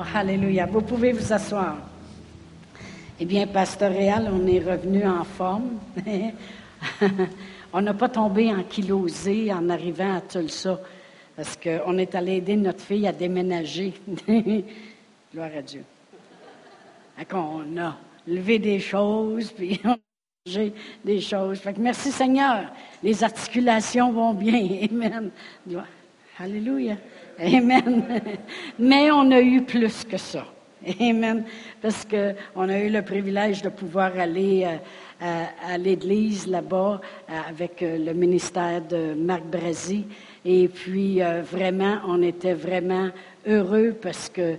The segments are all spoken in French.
Oh, alléluia. Vous pouvez vous asseoir. Eh bien, pastoral, on est revenu en forme. on n'a pas tombé en kilosé en arrivant à Tulsa, parce qu'on est allé aider notre fille à déménager. Gloire à Dieu. On a levé des choses, puis on a mangé des choses. Fait merci Seigneur. Les articulations vont bien. Amen. Alléluia. Amen. Mais on a eu plus que ça. Amen. Parce qu'on a eu le privilège de pouvoir aller euh, à, l'église là-bas euh, avec euh, le ministère de Marc Brasi. Et puis, vraiment, on était vraiment heureux parce que,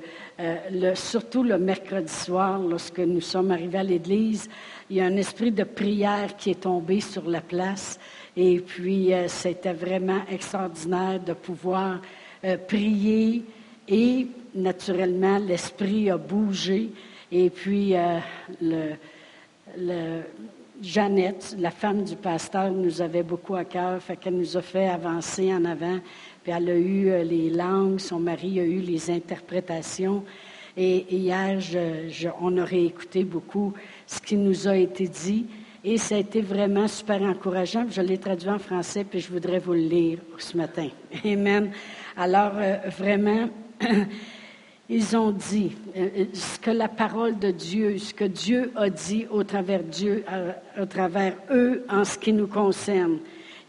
surtout le mercredi soir, lorsque nous sommes arrivés à l'église, il y a un esprit de prière qui est tombé sur la place. Et puis, c'était vraiment extraordinaire de pouvoir prier et naturellement, l'esprit a bougé. Et puis, euh, le, Jeannette, la femme du pasteur, nous avait beaucoup à cœur, fait qu'elle nous a fait avancer en avant. Puis elle a eu euh, les langues, son mari a eu les interprétations. Et, hier, on a réécouté beaucoup ce qui nous a été dit. Et ça a été vraiment super encourageant. Je l'ai traduit en français, puis je voudrais vous le lire ce matin. Amen. Alors, euh, vraiment, ils ont dit euh, euh, ce que la parole de Dieu, ce que Dieu a dit au travers, Dieu, au travers eux en ce qui nous concerne.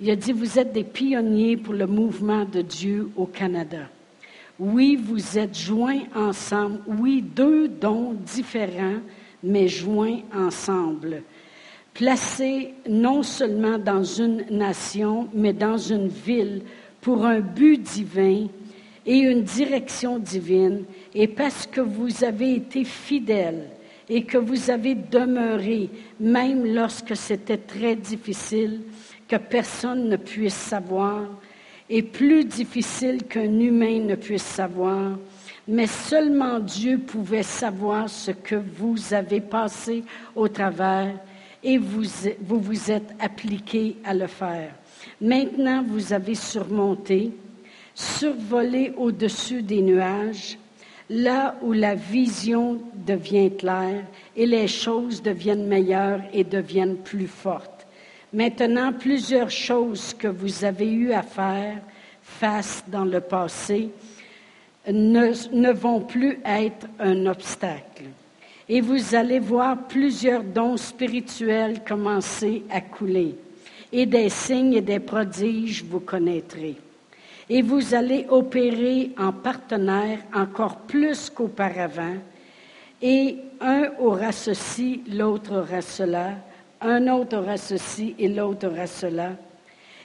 Il a dit, vous êtes des pionniers pour le mouvement de Dieu au Canada. Oui, vous êtes joints ensemble. Oui, deux dons différents, mais joints ensemble. Placés non seulement dans une nation, mais dans une ville pour un but divin et une direction divine, et parce que vous avez été fidèles et que vous avez demeuré, même lorsque c'était très difficile, que personne ne puisse savoir, et plus difficile qu'un humain ne puisse savoir, mais seulement Dieu pouvait savoir ce que vous avez passé au travers et vous vous, vous êtes appliqué à le faire. Maintenant, vous avez surmonté, survolé au-dessus des nuages, là où la vision devient claire et les choses deviennent meilleures et deviennent plus fortes. Maintenant, plusieurs choses que vous avez eu à faire face dans le passé ne, ne vont plus être un obstacle. Et vous allez voir plusieurs dons spirituels commencer à couler. Et des signes et des prodiges vous connaîtrez. Et vous allez opérer en partenaire encore plus qu'auparavant, et un aura ceci, l'autre aura cela, un autre aura ceci et l'autre aura cela,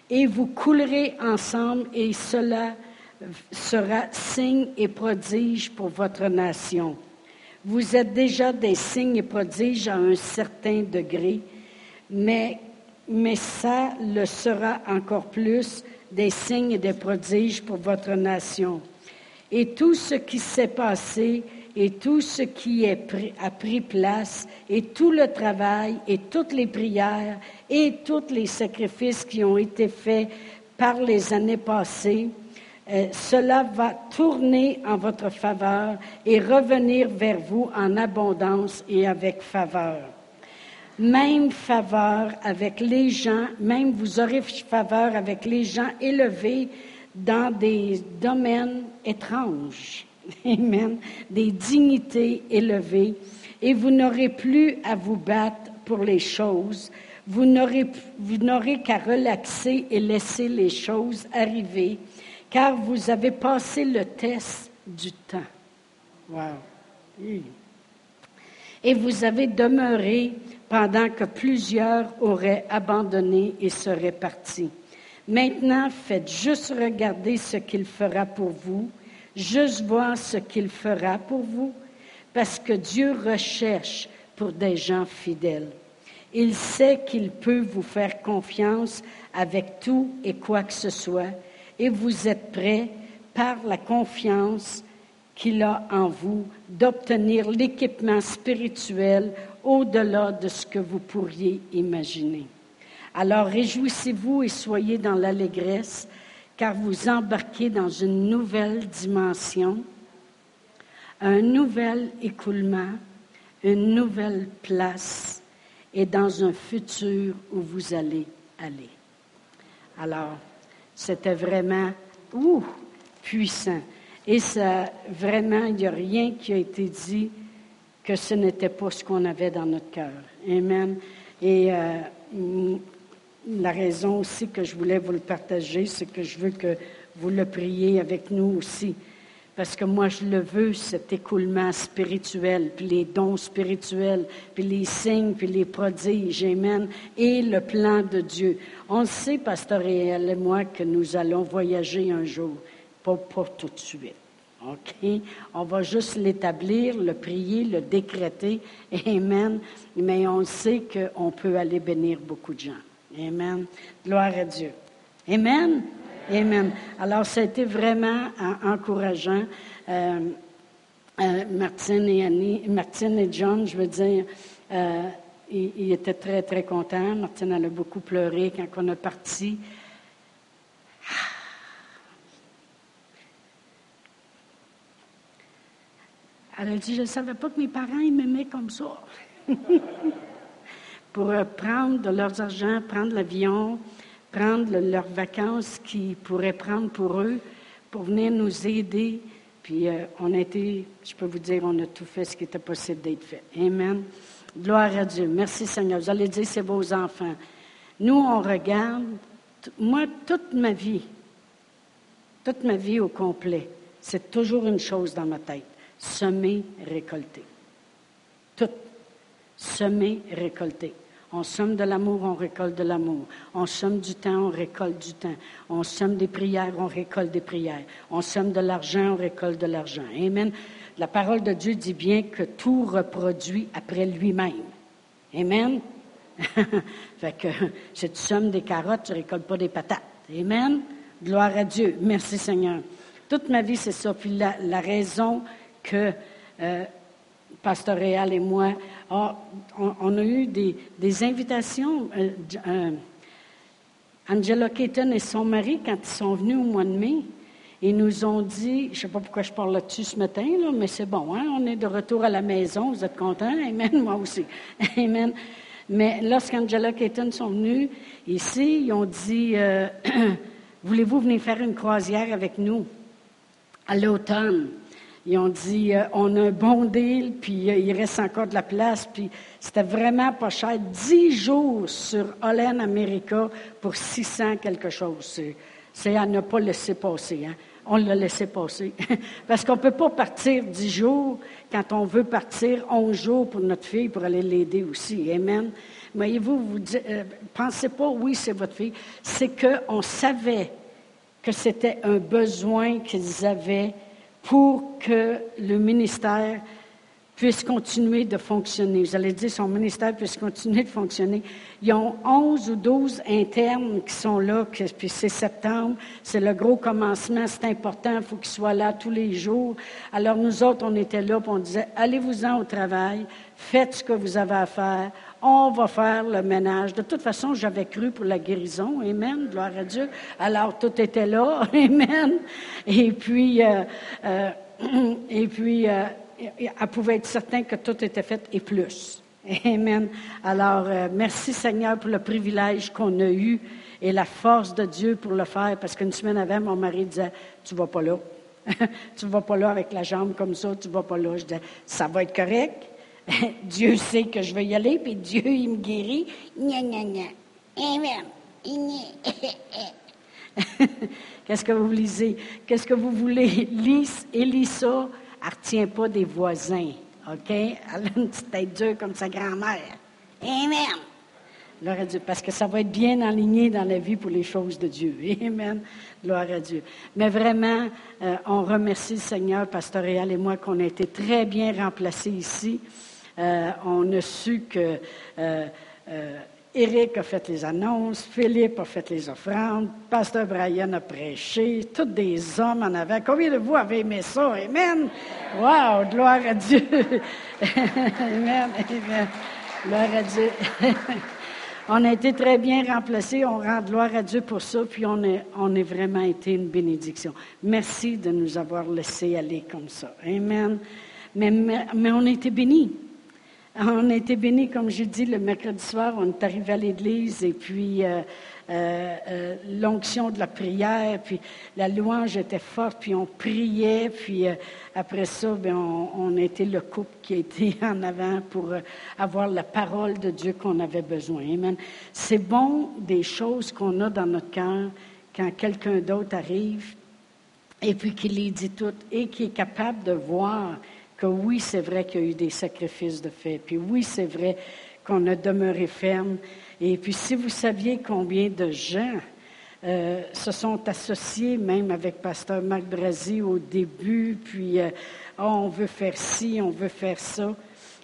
et vous coulerez ensemble et cela sera signe et prodige pour votre nation. Vous êtes déjà des signes et prodiges à un certain degré, mais, mais ça le sera encore plus des signes et des prodiges pour votre nation. Et tout ce qui s'est passé et tout ce qui a pris place et tout le travail et toutes les prières et tous les sacrifices qui ont été faits par les années passées, euh, cela va tourner en votre faveur et revenir vers vous en abondance et avec faveur même faveur avec les gens, même vous aurez faveur avec les gens élevés dans des domaines étranges. Amen. Des dignités élevées. Et vous n'aurez plus à vous battre pour les choses. Vous n'aurez, vous n'aurez qu'à relaxer et laisser les choses arriver, car vous avez passé le test du temps. Wow. Et vous avez demeuré pendant que plusieurs auraient abandonné et seraient partis. Maintenant, faites juste regarder ce qu'il fera pour vous, juste voir ce qu'il fera pour vous, parce que Dieu recherche pour des gens fidèles. Il sait qu'il peut vous faire confiance avec tout et quoi que ce soit, et vous êtes prêts par la confiance qu'il a en vous d'obtenir l'équipement spirituel au-delà de ce que vous pourriez imaginer. Alors réjouissez-vous et soyez dans l'allégresse, car vous embarquez dans une nouvelle dimension. un nouvel écoulement, une nouvelle place et dans un futur où vous allez aller. Alors, c'était vraiment puissant. Et ça, vraiment, il n'y a rien qui a été dit que ce n'était pas ce qu'on avait dans notre cœur. Amen. Et euh, la raison aussi que je voulais vous le partager, c'est que je veux que vous le priez avec nous aussi. Parce que moi, je le veux, cet écoulement spirituel, puis les dons spirituels, puis les signes, puis les prodiges, Amen, et le plan de Dieu. On sait, Pasteur et moi, que nous allons voyager un jour, pas, pas tout de suite. OK? On va juste l'établir, le prier, le décréter. Amen. Mais on sait qu'on peut aller bénir beaucoup de gens. Amen. Gloire à Dieu. Amen? Amen. Alors, ça a été vraiment encourageant. Euh, euh, Martine et Annie, Martine et John, je veux dire, euh, ils, étaient très, très contents. Martine, elle a beaucoup pleuré quand on est parti. Elle a dit, je ne savais pas que mes parents m'aimaient comme ça. Pour prendre de leurs argent, prendre l'avion, prendre leurs vacances qu'ils pourraient prendre pour eux, pour venir nous aider. Puis euh, on a été, je peux vous dire, on a tout fait ce qui était possible d'être fait. Amen. Gloire à Dieu. Merci Seigneur. Vous allez dire, c'est vos enfants. Nous, on regarde, moi, toute ma vie, toute ma vie au complet, c'est toujours une chose dans ma tête. Semer, récolter. Tout. Semer, récolter. On somme de l'amour, on récolte de l'amour. On somme du temps, on récolte du temps. On somme des prières, on récolte des prières. On somme de l'argent, on récolte de l'argent. Amen. La parole de Dieu dit bien que tout reproduit après lui-même. Amen. fait que si tu sommes des carottes, tu récoltes pas des patates. Amen. Gloire à Dieu. Merci Seigneur. Toute ma vie, c'est ça. Puis la, raison que euh, Pasteur Réal et moi, ah, on, a eu des, invitations. Euh, euh, Angela Keaton et son mari, quand ils sont venus au mois de mai, ils nous ont dit, je ne sais pas pourquoi je parle là-dessus ce matin, mais c'est bon, hein, on est de retour à la maison, vous êtes contents? Amen, moi aussi. Amen. Mais lorsqu'Angela Keaton sont venus ici, ils ont dit, euh, voulez-vous venir faire une croisière avec nous à l'automne? Ils ont dit, euh, on a un bon deal, puis euh, il reste encore de la place, puis c'était vraiment pas cher. Dix jours sur Holland America pour 600 quelque chose. C'est à ne pas laisser passer. Hein. On l'a laissé passer. Parce qu'on ne peut pas partir dix jours quand on veut partir onze jours pour notre fille pour aller l'aider aussi. Amen. Voyez-vous, vous, euh, pensez pas, oui, c'est votre fille. C'est qu'on savait que c'était un besoin qu'ils avaient pour que le ministère puisse continuer de fonctionner. Vous allez dire, son ministère puisse continuer de fonctionner. Ils ont 11 ou 12 internes qui sont là, puis c'est septembre, c'est le gros commencement, c'est important, il faut qu'ils soient là tous les jours. Alors nous autres, on était là, puis on disait, allez-vous-en au travail, faites ce que vous avez à faire, on va faire le ménage. De toute façon, j'avais cru pour la guérison. Amen. Gloire à Dieu. Alors, tout était là. Amen. Et puis, euh, euh, et puis, euh, elle pouvait être certaine que tout était fait et plus. Amen. Alors, merci Seigneur pour le privilège qu'on a eu et la force de Dieu pour le faire. Parce qu'une semaine avant, mon mari disait, tu vas pas là. tu vas pas là avec la jambe comme ça, tu vas pas là. Je disais, ça va être correct. Dieu sait que je vais y aller, puis Dieu, il me guérit. Gna, gna. Amen. Qu'est-ce que vous lisez? Qu'est-ce que vous voulez? Lise, Elisa, elle ne retient pas des voisins. OK? Elle a une petite tête dure comme sa grand-mère. Amen. Gloire à Dieu. Parce que ça va être bien aligné dans la vie pour les choses de Dieu. Amen. Gloire à Dieu. Mais vraiment, euh, on remercie le Seigneur, Pasteur Réal et moi, qu'on a été très bien remplacés ici. Euh, on a su que euh, euh, Éric a fait les annonces, Philippe a fait les offrandes, Pasteur Brian a prêché, tous des hommes en avant. Combien de vous avez aimé ça? Amen! Wow! Gloire à Dieu! amen, amen. Gloire à Dieu. on a été très bien remplacés. On rend gloire à Dieu pour ça, puis on, est, on a vraiment été une bénédiction. Merci de nous avoir laissé aller comme ça. Amen. mais, mais on a été bénis. On a été bénis, comme j'ai dit, le mercredi soir, on est arrivé à l'église et puis euh, euh, euh, l'onction de la prière, puis la louange était forte, puis on priait, puis après ça, bien, on, on, a été le couple qui a été en avant pour avoir la parole de Dieu qu'on avait besoin. Amen. C'est bon des choses qu'on a dans notre cœur quand quelqu'un d'autre arrive et puis qu'il les dit toutes et qui est capable de voir que oui, c'est vrai qu'il y a eu des sacrifices de fait, puis oui, c'est vrai qu'on a demeuré ferme. Et puis si vous saviez combien de gens euh, se sont associés même avec Pasteur Marc Brasi au début, puis euh, oh, on veut faire ci, on veut faire ça.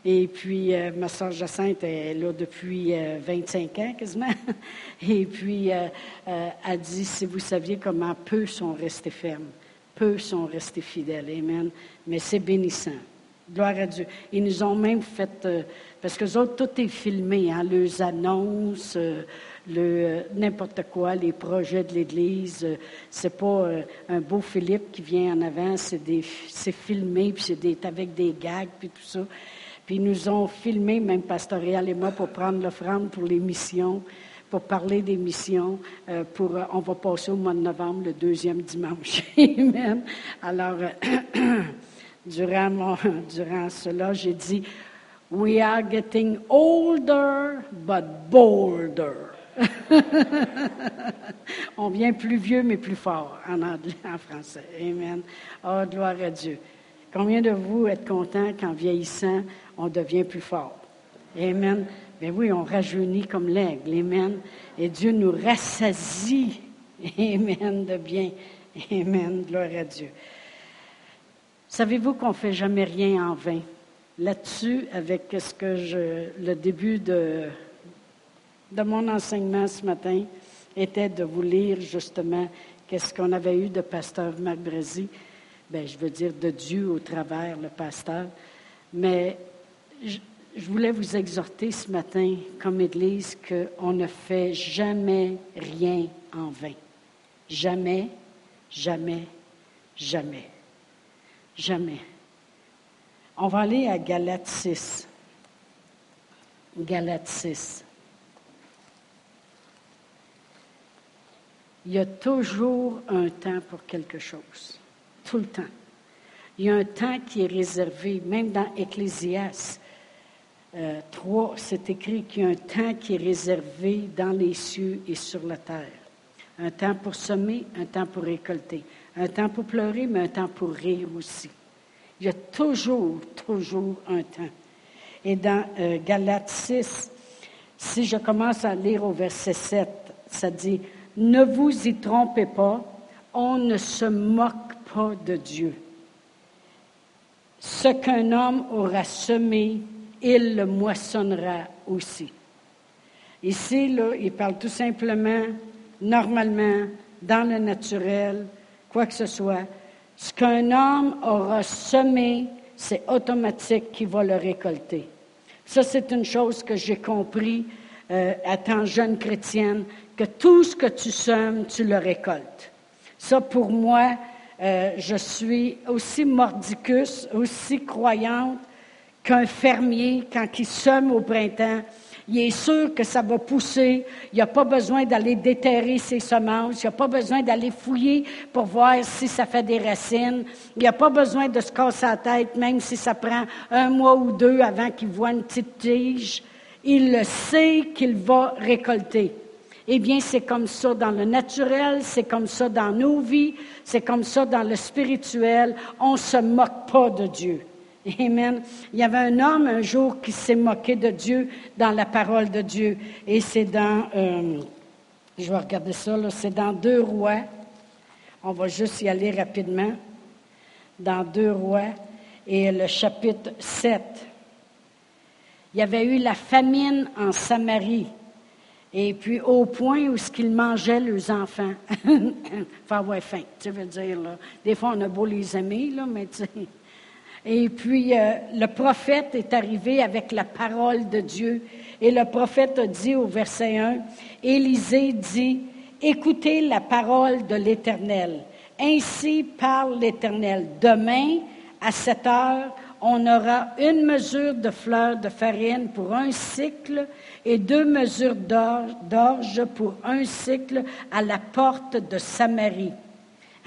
Et puis, euh, ma soeur Jacinthe est là depuis 25 ans quasiment. Et puis, a dit, si vous saviez comment peu sont restés fermes. Peu sont restés fidèles. Amen. Mais c'est bénissant. Gloire à Dieu. Ils nous ont même fait, euh, parce que autres, tout est filmé, hein, leurs annonces, euh, le, euh, n'importe quoi, les projets de l'Église. c'est pas un beau Philippe qui vient en avant, c'est, filmé, puis c'est avec des gags, puis tout ça. Puis ils nous ont filmé, même Pastoral et moi, pour prendre l'offrande pour les missions pour parler des missions. Euh, pour, euh, on va passer au mois de novembre, le deuxième dimanche. Amen. Alors, euh, durant, mon, durant cela, j'ai dit, We are getting older, but bolder. on vient plus vieux, mais plus fort en anglais, en français. Amen. Oh, gloire à Dieu. Combien de vous êtes contents qu'en vieillissant, on devient plus fort? Amen. Mais ben oui, on rajeunit comme l'aigle. Amen. Et Dieu nous rassasie. Amen de bien. Amen. Gloire à Dieu. Savez-vous qu'on ne fait jamais rien en vain? Là-dessus, avec ce que je, le début de, de mon enseignement ce matin était de vous lire justement qu'est-ce qu'on avait eu de pasteur Marc Brasi. Ben, je veux dire de Dieu au travers le pasteur. Mais je voulais vous exhorter ce matin, comme Église, qu'on ne fait jamais rien en vain. Jamais, jamais, jamais. Jamais. On va aller à Galates 6. Galates 6. Il y a toujours un temps pour quelque chose. Tout le temps. Il y a un temps qui est réservé, même dans Ecclésias. 3, euh, c'est écrit qu'il y a un temps qui est réservé dans les cieux et sur la terre. Un temps pour semer, un temps pour récolter. Un temps pour pleurer, mais un temps pour rire aussi. Il y a toujours, toujours un temps. Et dans euh, Galates 6, si je commence à lire au verset 7, ça dit, Ne vous y trompez pas, on ne se moque pas de Dieu. Ce qu'un homme aura semé, il le moissonnera aussi. Ici, là, il parle tout simplement, normalement, dans le naturel, quoi que ce soit. Ce qu'un homme aura semé, c'est automatique qu'il va le récolter. Ça, c'est une chose que j'ai compris euh, étant jeune chrétienne, que tout ce que tu sèmes, tu le récoltes. Ça, pour moi, euh, je suis aussi mordicus, aussi croyante qu'un fermier, quand il sème au printemps, il est sûr que ça va pousser. Il n'y a pas besoin d'aller déterrer ses semences. Il n'y a pas besoin d'aller fouiller pour voir si ça fait des racines. Il n'y a pas besoin de se casser la tête, même si ça prend un mois ou deux avant qu'il voit une petite tige. Il le sait qu'il va récolter. Eh bien, c'est comme ça dans le naturel, c'est comme ça dans nos vies, c'est comme ça dans le spirituel. On ne se moque pas de Dieu. Amen. Il y avait un homme un jour qui s'est moqué de Dieu dans la parole de Dieu. Et c'est dans, euh, je vais regarder ça, c'est dans Deux Rois. On va juste y aller rapidement. Dans Deux Rois et le chapitre 7. Il y avait eu la famine en Samarie. Et puis, au point où ce qu'ils mangeaient, leurs enfants. enfin, ouais, faim, tu veux dire, là. Des fois, on a beau les aimer, là, mais tu sais. Et puis euh, le prophète est arrivé avec la parole de Dieu. Et le prophète a dit au verset 1, Élisée dit, écoutez la parole de l'Éternel. Ainsi parle l'Éternel. Demain, à cette heure, on aura une mesure de fleurs de farine pour un cycle et deux mesures d'orge pour un cycle à la porte de Samarie.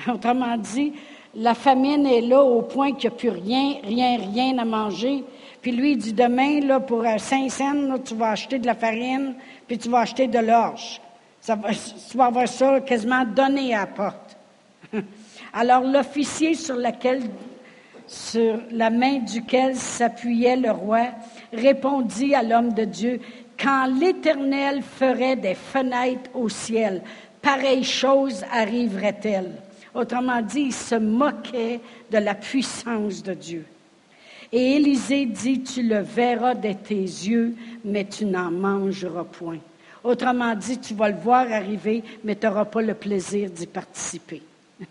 Autrement dit, la famine est là au point qu'il n'y a plus rien, rien, rien à manger. Puis lui, dit demain, là, pour 5 cents, tu vas acheter de la farine, puis tu vas acheter de l'orge. Ça tu vas avoir ça quasiment donné à la porte. Alors l'officier sur sur la main duquel s'appuyait le roi, répondit à l'homme de Dieu, Quand l'Éternel ferait des fenêtres au ciel, pareille chose arriverait-elle. Autrement dit, il se moquait de la puissance de Dieu. Et Élisée dit, tu le verras de tes yeux, mais tu n'en mangeras point. Autrement dit, tu vas le voir arriver, mais tu n'auras pas le plaisir d'y participer.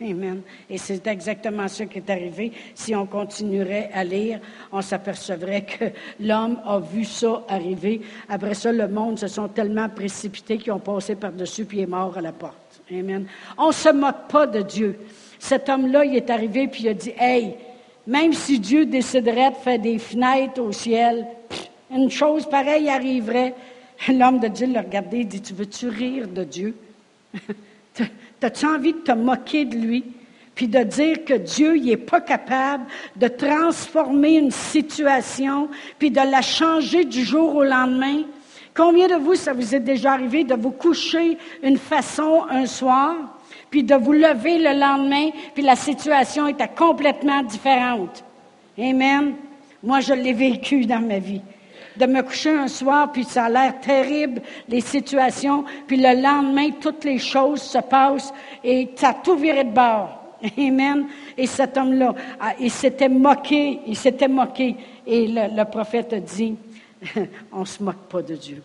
Amen. Et c'est exactement ce qui est arrivé. Si on continuerait à lire, on s'apercevrait que l'homme a vu ça arriver. Après ça, le monde se sont tellement précipités qu'ils ont passé par-dessus puis est mort à la porte. On ne se moque pas de Dieu. Cet homme-là, il est arrivé puis il a dit, Hey, même si Dieu déciderait de faire des fenêtres au ciel, une chose pareille arriverait. L'homme de Dieu l'a regardé et dit, Tu veux-tu rire de Dieu? As-tu envie de te moquer de lui? Puis de dire que Dieu n'est pas capable de transformer une situation, puis de la changer du jour au lendemain? Combien de vous, ça vous est déjà arrivé de vous coucher une façon un soir, puis de vous lever le lendemain, puis la situation était complètement différente? Amen. Moi, je l'ai vécu dans ma vie de me coucher un soir, puis ça a l'air terrible, les situations, puis le lendemain, toutes les choses se passent et ça a tout viré de bord. Amen. Et cet homme-là, il s'était moqué, il s'était moqué. Et le, prophète a dit, on ne se moque pas de Dieu.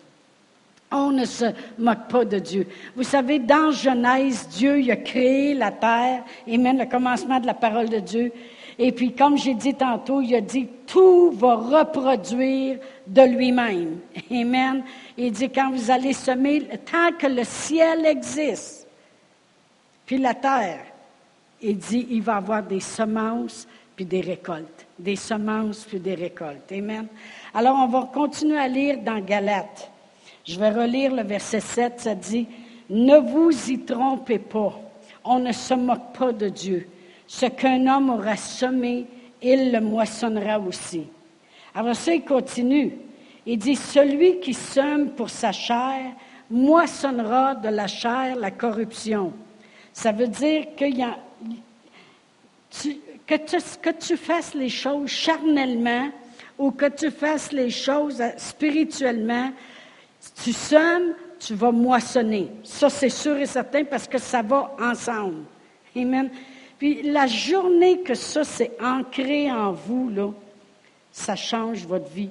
On ne se moque pas de Dieu. Vous savez, dans Genèse, Dieu a créé la terre. Amen, le commencement de la parole de Dieu. Et puis, comme j'ai dit tantôt, il a dit, tout va reproduire de lui-même. Amen. Il dit, quand vous allez semer, tant que le ciel existe, puis la terre, il dit, il va y avoir des semences puis des récoltes. Des semences puis des récoltes. Amen. Alors, on va continuer à lire dans Galates. Je vais relire le verset 7, ça dit, Ne vous y trompez pas, on ne se moque pas de Dieu. Ce qu'un homme aura semé, il le moissonnera aussi. Alors ça, il continue. Il dit, celui qui sème pour sa chair moissonnera de la chair la corruption. Ça veut dire que, que tu fasses les choses charnellement ou que tu fasses les choses spirituellement, tu sèmes, tu vas moissonner. Ça, c'est sûr et certain parce que ça va ensemble. Amen. Puis la journée que ça s'est ancré en vous, là, ça change votre vie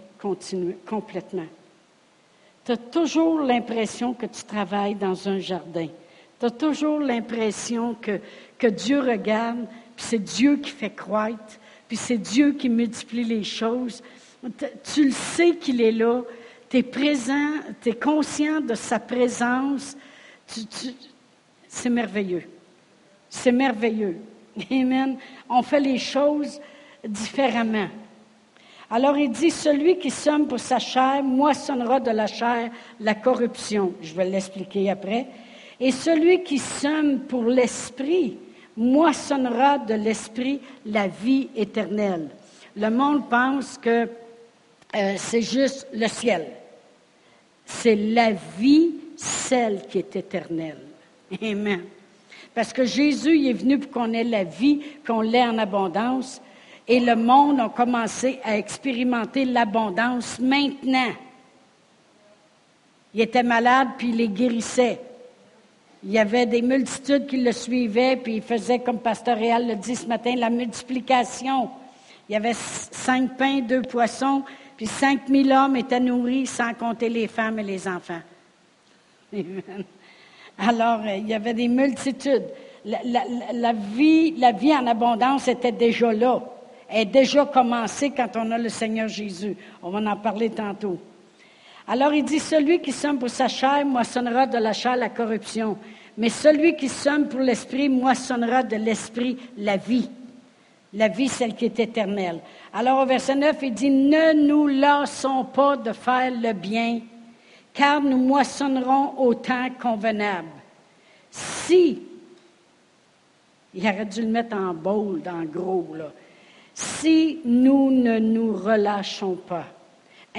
complètement. Tu as toujours l'impression que tu travailles dans un jardin. Tu as toujours l'impression que Dieu regarde, puis c'est Dieu qui fait croître, puis c'est Dieu qui multiplie les choses. Tu le sais qu'il est là, tu es présent, tu es conscient de sa présence. c'est merveilleux. C'est merveilleux. Amen. On fait les choses différemment. Alors il dit, celui qui somme pour sa chair moissonnera de la chair la corruption. Je vais l'expliquer après. Et celui qui somme pour l'esprit moissonnera de l'esprit la vie éternelle. Le monde pense que euh, c'est juste le ciel. C'est la vie, celle qui est éternelle. Amen. Parce que Jésus est venu pour qu'on ait la vie, qu'on l'ait en abondance. Et le monde a commencé à expérimenter l'abondance maintenant. Il était malade, puis il les guérissait. Il y avait des multitudes qui le suivaient, puis il faisait, comme Pasteur Réal le dit ce matin, la multiplication. Il y avait cinq pains, deux poissons, puis cinq mille hommes étaient nourris, sans compter les femmes et les enfants. Alors, euh, il y avait des multitudes. La, vie, en abondance était déjà là. Elle déjà commencée quand on a le Seigneur Jésus. On va en parler tantôt. Alors il dit, celui qui somme pour sa chair moissonnera de la chair la corruption, mais celui qui somme pour l'esprit moissonnera de l'esprit la vie. La vie, celle qui est éternelle. Alors au verset 9, il dit, ne nous lassons pas de faire le bien, car nous moissonnerons au temps convenable. Si, il aurait dû le mettre en bold, en gros. Si nous ne nous relâchons pas.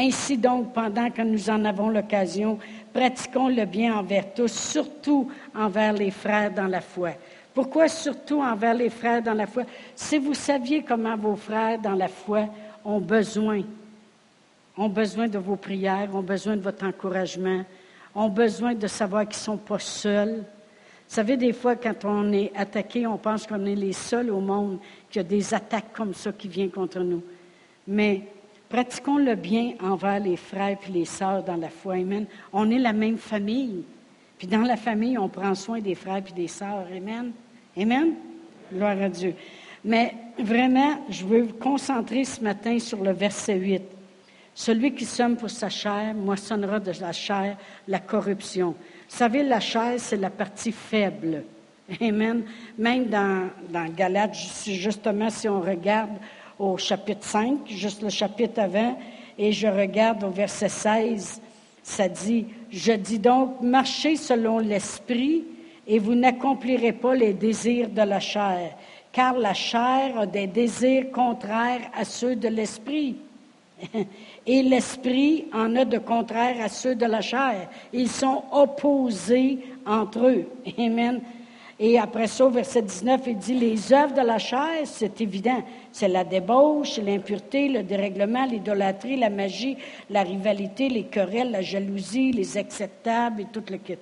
Ainsi donc, pendant que nous en avons l'occasion, pratiquons le bien envers tous, surtout envers les frères dans la foi. Pourquoi surtout envers les frères dans la foi? Si vous saviez comment vos frères dans la foi ont besoin, ont besoin de vos prières, ont besoin de votre encouragement, ont besoin de savoir qu'ils ne sont pas seuls. Vous savez, des fois, quand on est attaqué, on pense qu'on est les seuls au monde qu'il y a des attaques comme ça qui viennent contre nous. Mais pratiquons le bien envers les frères et les sœurs dans la foi. Amen. On est la même famille. Puis dans la famille, on prend soin des frères et des sœurs. Amen. Amen. Gloire à Dieu. Mais vraiment, je veux vous concentrer ce matin sur le verset 8. Celui qui somme pour sa chair moissonnera de la chair la corruption. Vous savez, la chair, c'est la partie faible. Amen. Même dans, dans Galates, justement, si on regarde au chapitre 5, juste le chapitre avant, et je regarde au verset 16, ça dit, je dis donc, marchez selon l'esprit et vous n'accomplirez pas les désirs de la chair, car la chair a des désirs contraires à ceux de l'esprit. Et l'esprit en a de contraires à ceux de la chair. Ils sont opposés entre eux. Amen. Et après ça, au verset 19, il dit, les œuvres de la chair, c'est évident, c'est la débauche, l'impureté, le dérèglement, l'idolâtrie, la magie, la rivalité, les querelles, la jalousie, les acceptables et tout le kit.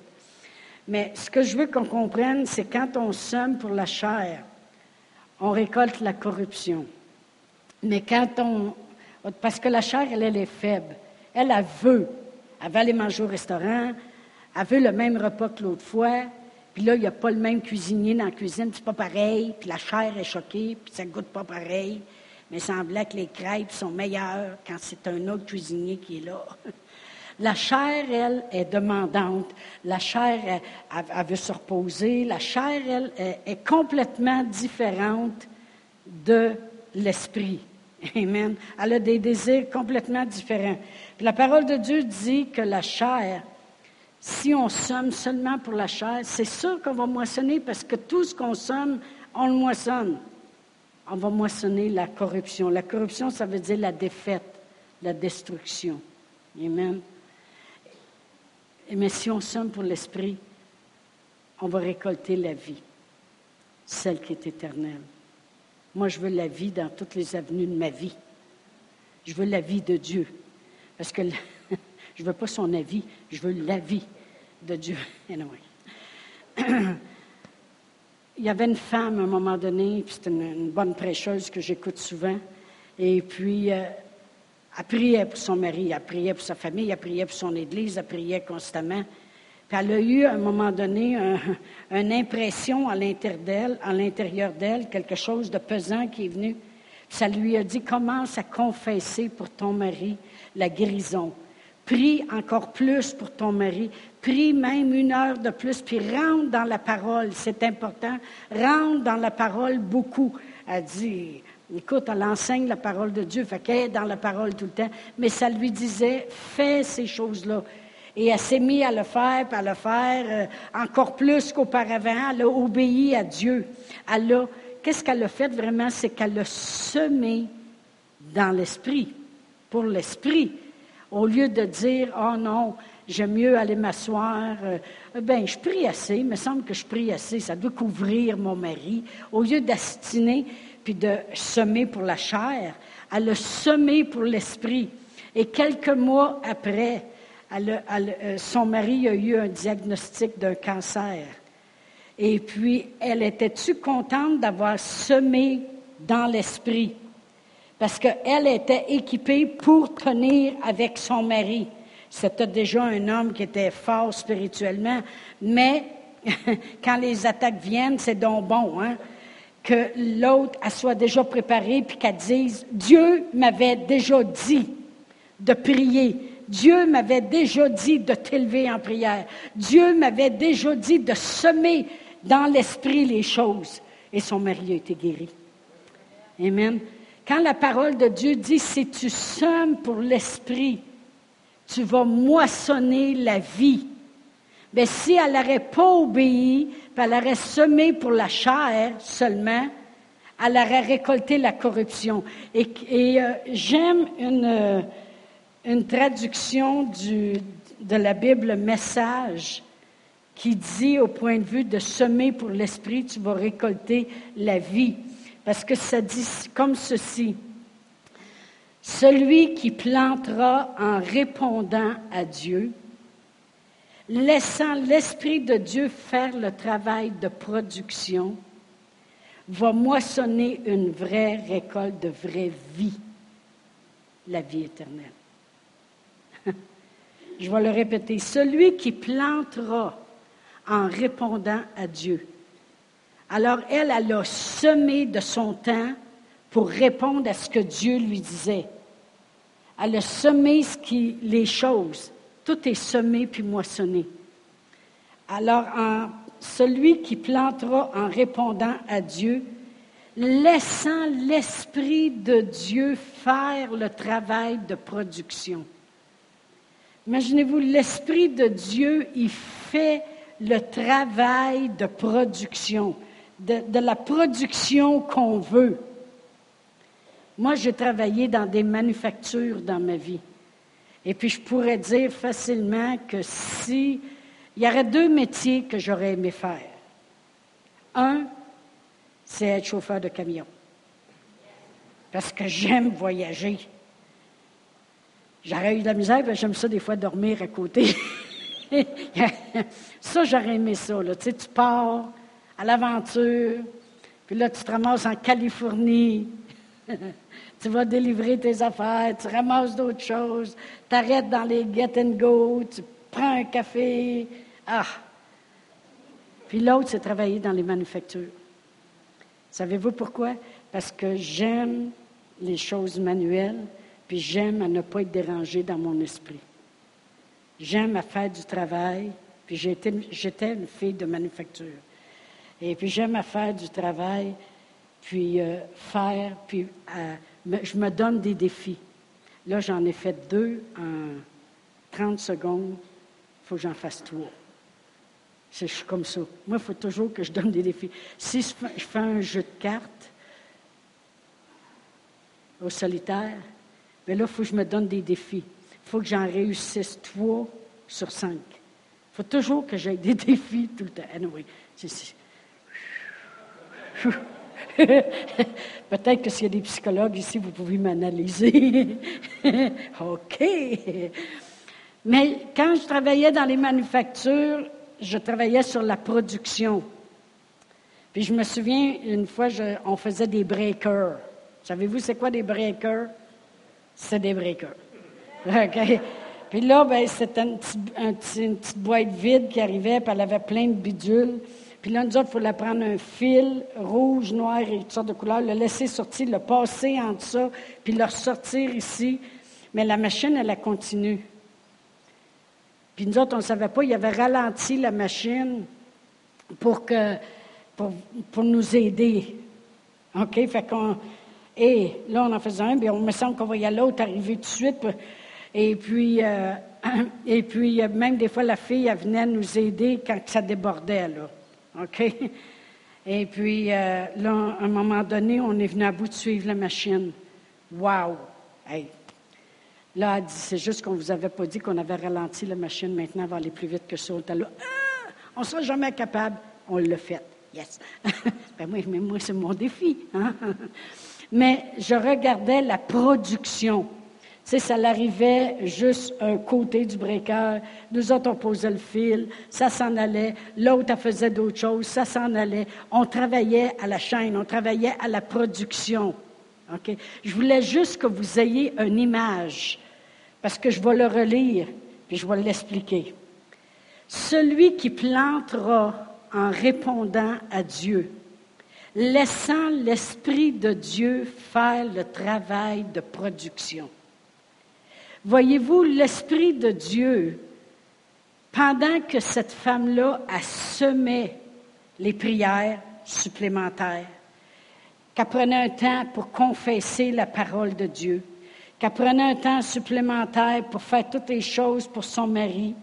Mais ce que je veux qu'on comprenne, c'est quand on somme pour la chair, on récolte la corruption. Mais quand on... Parce que la chair, elle, elle est faible. Elle, elle veut. Elle veut aller manger au restaurant. Elle veut le même repas que l'autre fois. Puis là, il n'y a pas le même cuisinier dans la cuisine, c'est pas pareil, puis la chair est choquée, puis ça goûte pas pareil. Mais il semblait que les crêpes sont meilleures quand c'est un autre cuisinier qui est là. La chair, elle, est demandante. La chair, elle, veut se reposer. La chair, elle, est complètement différente de l'esprit. Amen. Elle a des désirs complètement différents. la parole de Dieu dit que la chair, si on somme seulement pour la chair, c'est sûr qu'on va moissonner parce que tout ce qu'on somme, on le moissonne. On va moissonner la corruption. La corruption, ça veut dire la défaite, la destruction. Amen. Mais si on somme pour l'esprit, on va récolter la vie, celle qui est éternelle. Moi, je veux la vie dans toutes les avenues de ma vie. Je veux la vie de Dieu. Parce que je ne veux pas son avis, je veux la vie de Dieu. Il y avait une femme à un moment donné, puis c'était une, bonne prêcheuse que j'écoute souvent, et puis euh, elle priait pour son mari, elle priait pour sa famille, elle priait pour son église, elle priait constamment. Puis elle a eu à un moment donné une impression à l'intérieur d'elle, quelque chose de pesant qui est venu. ça lui a dit, commence à confesser pour ton mari la guérison. Prie encore plus pour ton mari. Prie même une heure de plus, puis rentre dans la parole. C'est important. Rentre dans la parole beaucoup. Elle dit, écoute, elle enseigne la parole de Dieu, fait qu'elle est dans la parole tout le temps. Mais ça lui disait, fais ces choses-là. Et elle s'est mise à le faire, à le faire euh, encore plus qu'auparavant. Elle a obéi à Dieu. Elle a, qu'est-ce qu'elle a fait vraiment? C'est qu'elle a semé dans l'esprit, pour l'esprit. Au lieu de dire, oh non, j'aime mieux aller m'asseoir, euh, ben je prie assez, il me semble que je prie assez, ça doit couvrir mon mari. Au lieu d'astiner puis de semer pour la chair, elle a semé pour l'esprit. Et quelques mois après, euh, son mari a eu un diagnostic d'un cancer. Et puis, elle était-tu contente d'avoir semé dans l'esprit? parce qu'elle était équipée pour tenir avec son mari. C'était déjà un homme qui était fort spirituellement, mais quand les attaques viennent, c'est donc bon, hein, que l'autre soit déjà préparée puis qu'elle dise Dieu m'avait déjà dit de prier. Dieu m'avait déjà dit de t'élever en prière. Dieu m'avait déjà dit de semer dans l'esprit les choses. Et son mari a été guéri. Amen. Quand la parole de Dieu dit, si tu sèmes pour l'esprit, tu vas moissonner la vie. Mais si elle n'aurait pas obéi, elle aurait semé pour la chair seulement, elle aurait récolté la corruption. Et, euh, j'aime une, euh, traduction du, de la Bible Message qui dit au point de vue de semer pour l'esprit, tu vas récolter la vie. Parce que ça dit comme ceci. Celui qui plantera en répondant à Dieu, laissant l'Esprit de Dieu faire le travail de production, va moissonner une vraie récolte de vraie vie, la vie éternelle. Je vais le répéter. Celui qui plantera en répondant à Dieu. Alors elle, elle a semé de son temps pour répondre à ce que Dieu lui disait. Elle a semé ce qui, les choses. Tout est semé puis moissonné. Alors, celui qui plantera en répondant à Dieu, laissant l'Esprit de Dieu faire le travail de production. Imaginez-vous, l'Esprit de Dieu, il fait le travail de production, de, de la production qu'on veut. Moi, j'ai travaillé dans des manufactures dans ma vie. Et puis, je pourrais dire facilement que si il y aurait deux métiers que j'aurais aimé faire. Un, c'est être chauffeur de camion. Parce que j'aime voyager. J'aurais eu de la misère, parce que j'aime ça des fois dormir à côté. ça, j'aurais aimé ça. Là. Tu, sais, tu pars à l'aventure, puis là, tu te ramasses en Californie. tu vas délivrer tes affaires, tu ramasses d'autres choses, tu arrêtes dans les get and go, tu prends un café. Ah! Puis l'autre, c'est travailler dans les manufactures. Savez-vous pourquoi? Parce que j'aime les choses manuelles, puis j'aime à ne pas être dérangé dans mon esprit. J'aime à faire du travail, puis j'étais, une fille de manufacture. Et puis j'aime à faire du travail, puis euh, faire, puis euh, je me donne des défis. Là, j'en ai fait deux en 30 secondes. Il faut que j'en fasse trois. Je suis comme ça. Moi, il faut toujours que je donne des défis. Si je fais un jeu de cartes au solitaire, bien là, il faut que je me donne des défis. Il faut que j'en réussisse trois sur cinq. Il faut toujours que j'aie des défis tout le temps. Peut-être que s'il y a des psychologues ici, vous pouvez m'analyser. OK. Mais quand je travaillais dans les manufactures, je travaillais sur la production. Puis je me souviens, une fois, on faisait des breakers. Savez-vous, c'est quoi des breakers? C'est des breakers. OK. Puis là, ben, c'était une, petite boîte vide qui arrivait, puis elle avait plein de bidules. Puis là, nous autres, il faut la prendre un fil rouge, noir et toutes sortes de couleurs, le laisser sortir, le passer entre ça, puis le ressortir ici. Mais la machine, elle a continué. Puis nous autres, on ne savait pas, il avait ralenti la machine pour, que, pour, pour nous aider. OK? Fait qu'on. Et là, on en faisait un, puis on me semble qu'on voyait l'autre arriver tout de suite. Et puis, euh, et puis, même des fois, la fille, elle venait nous aider quand ça débordait, là. OK? Et puis, euh, là, à un moment donné, on est venu à bout de suivre la machine. Wow! Hey. Là, elle dit, c'est juste qu'on ne vous avait pas dit qu'on avait ralenti la machine. Maintenant, elle va aller plus vite que ça. Là, ah! on ne sera jamais capable. On l'a fait. Yes! ben moi, mais moi, c'est mon défi. Hein? mais je regardais la production sais, ça l'arrivait juste un côté du breaker. Nous autres, on posait le fil, ça s'en allait. L'autre, faisait d'autres choses, ça s'en allait. On travaillait à la chaîne, on travaillait à la production. OK? Je voulais juste que vous ayez une image, parce que je vais le relire, puis je vais l'expliquer. Celui qui plantera en répondant à Dieu, laissant l'Esprit de Dieu faire le travail de production. Voyez-vous, l'Esprit de Dieu, pendant que cette femme-là a semé les prières supplémentaires, qu'elle prenait un temps pour confesser la parole de Dieu, qu'elle prenait un temps supplémentaire pour faire toutes les choses pour son mari.